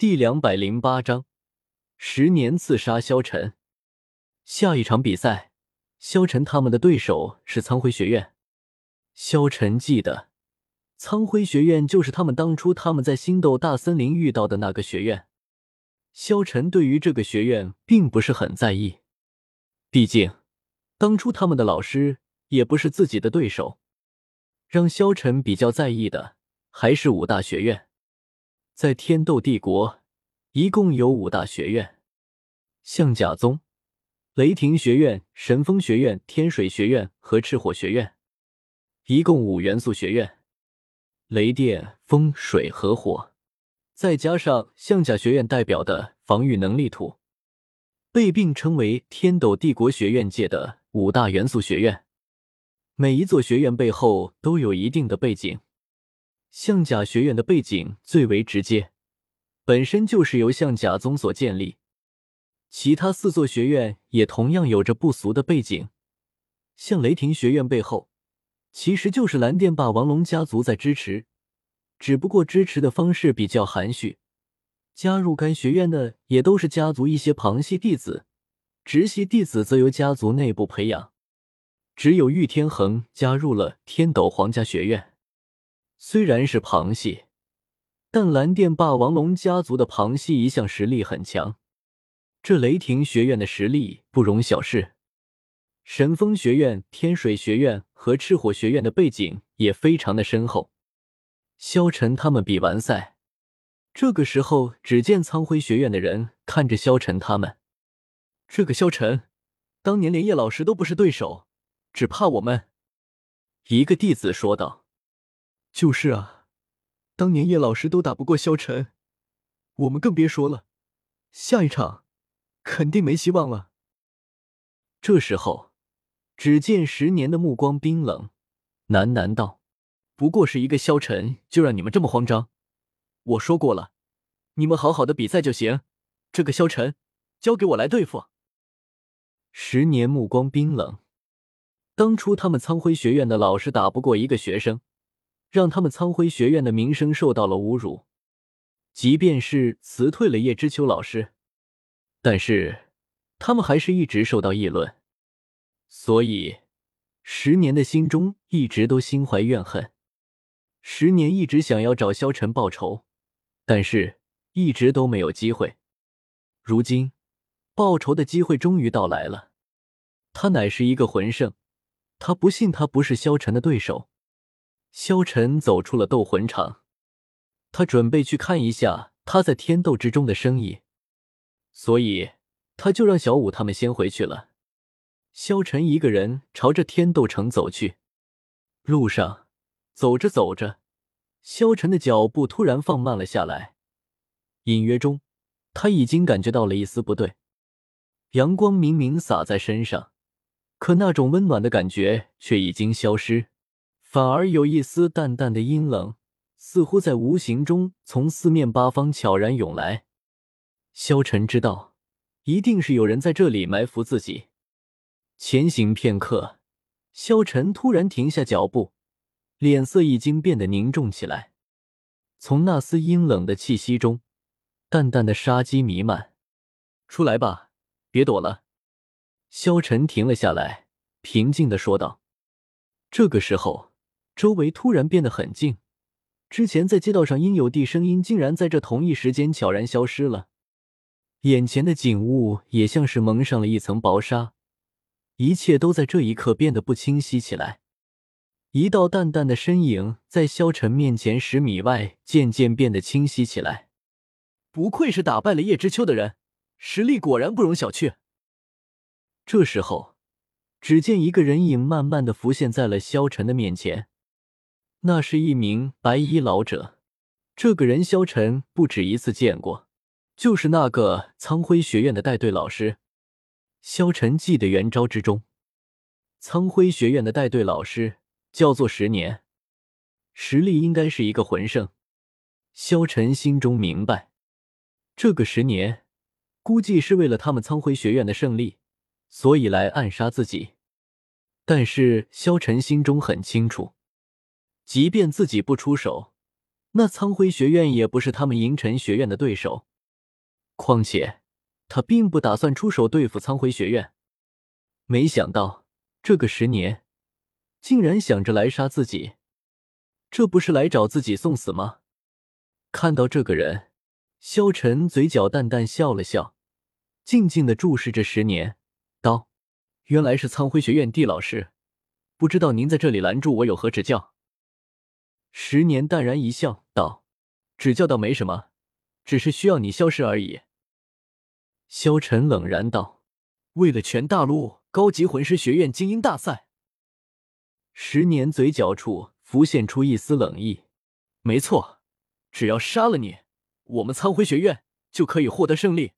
第两百零八章，十年刺杀萧晨。下一场比赛，萧晨他们的对手是苍辉学院。萧晨记得，苍辉学院就是他们当初他们在星斗大森林遇到的那个学院。萧晨对于这个学院并不是很在意，毕竟当初他们的老师也不是自己的对手。让萧晨比较在意的还是五大学院。在天斗帝国，一共有五大学院：象甲宗、雷霆学院、神风学院、天水学院和赤火学院，一共五元素学院。雷电、风、水和火，再加上象甲学院代表的防御能力土，被并称为天斗帝国学院界的五大元素学院。每一座学院背后都有一定的背景。象甲学院的背景最为直接，本身就是由象甲宗所建立。其他四座学院也同样有着不俗的背景。像雷霆学院背后，其实就是蓝电霸王龙家族在支持，只不过支持的方式比较含蓄。加入该学院的也都是家族一些旁系弟子，直系弟子则由家族内部培养。只有玉天恒加入了天斗皇家学院。虽然是旁系，但蓝电霸王龙家族的旁系一向实力很强。这雷霆学院的实力不容小视，神风学院、天水学院和赤火学院的背景也非常的深厚。萧晨他们比完赛，这个时候，只见苍辉学院的人看着萧晨他们。这个萧晨，当年连叶老师都不是对手，只怕我们。一个弟子说道。就是啊，当年叶老师都打不过萧晨，我们更别说了，下一场肯定没希望了。这时候，只见十年的目光冰冷，喃喃道：“不过是一个萧晨，就让你们这么慌张？我说过了，你们好好的比赛就行，这个萧晨交给我来对付。”十年目光冰冷，当初他们苍辉学院的老师打不过一个学生。让他们苍辉学院的名声受到了侮辱，即便是辞退了叶知秋老师，但是他们还是一直受到议论，所以十年的心中一直都心怀怨恨。十年一直想要找萧晨报仇，但是一直都没有机会。如今报仇的机会终于到来了，他乃是一个魂圣，他不信他不是萧晨的对手。萧晨走出了斗魂场，他准备去看一下他在天斗之中的生意，所以他就让小五他们先回去了。萧晨一个人朝着天斗城走去，路上走着走着，萧晨的脚步突然放慢了下来，隐约中他已经感觉到了一丝不对。阳光明明洒在身上，可那种温暖的感觉却已经消失。反而有一丝淡淡的阴冷，似乎在无形中从四面八方悄然涌来。萧晨知道，一定是有人在这里埋伏自己。前行片刻，萧晨突然停下脚步，脸色已经变得凝重起来。从那丝阴冷的气息中，淡淡的杀机弥漫。出来吧，别躲了。萧晨停了下来，平静的说道。这个时候。周围突然变得很静，之前在街道上应有的声音竟然在这同一时间悄然消失了。眼前的景物也像是蒙上了一层薄纱，一切都在这一刻变得不清晰起来。一道淡淡的身影在萧晨面前十米外渐渐变得清晰起来。不愧是打败了叶知秋的人，实力果然不容小觑。这时候，只见一个人影慢慢的浮现在了萧晨的面前。那是一名白衣老者，这个人萧晨不止一次见过，就是那个苍辉学院的带队老师。萧晨记得元昭之中，苍辉学院的带队老师叫做十年，实力应该是一个魂圣。萧晨心中明白，这个十年估计是为了他们苍辉学院的胜利，所以来暗杀自己。但是萧晨心中很清楚。即便自己不出手，那苍辉学院也不是他们银尘学院的对手。况且他并不打算出手对付苍辉学院。没想到这个十年，竟然想着来杀自己，这不是来找自己送死吗？看到这个人，萧晨嘴角淡淡笑了笑，静静的注视着十年，道：“原来是苍辉学院地老师，不知道您在这里拦住我有何指教？”十年淡然一笑，道：“指教倒没什么，只是需要你消失而已。”萧晨冷然道：“为了全大陆高级魂师学院精英大赛。”十年嘴角处浮现出一丝冷意：“没错。”只要杀了你，我们苍辉学院就可以获得胜利。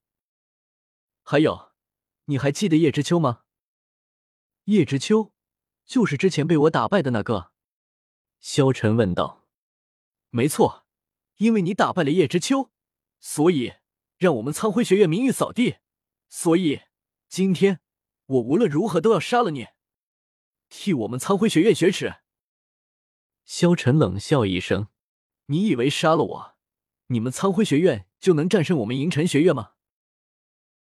还有，你还记得叶知秋吗？叶知秋，就是之前被我打败的那个。萧晨问道。没错，因为你打败了叶知秋，所以让我们苍辉学院名誉扫地。所以今天我无论如何都要杀了你，替我们苍辉学院雪耻。萧晨冷笑一声。你以为杀了我，你们苍辉学院就能战胜我们银尘学院吗？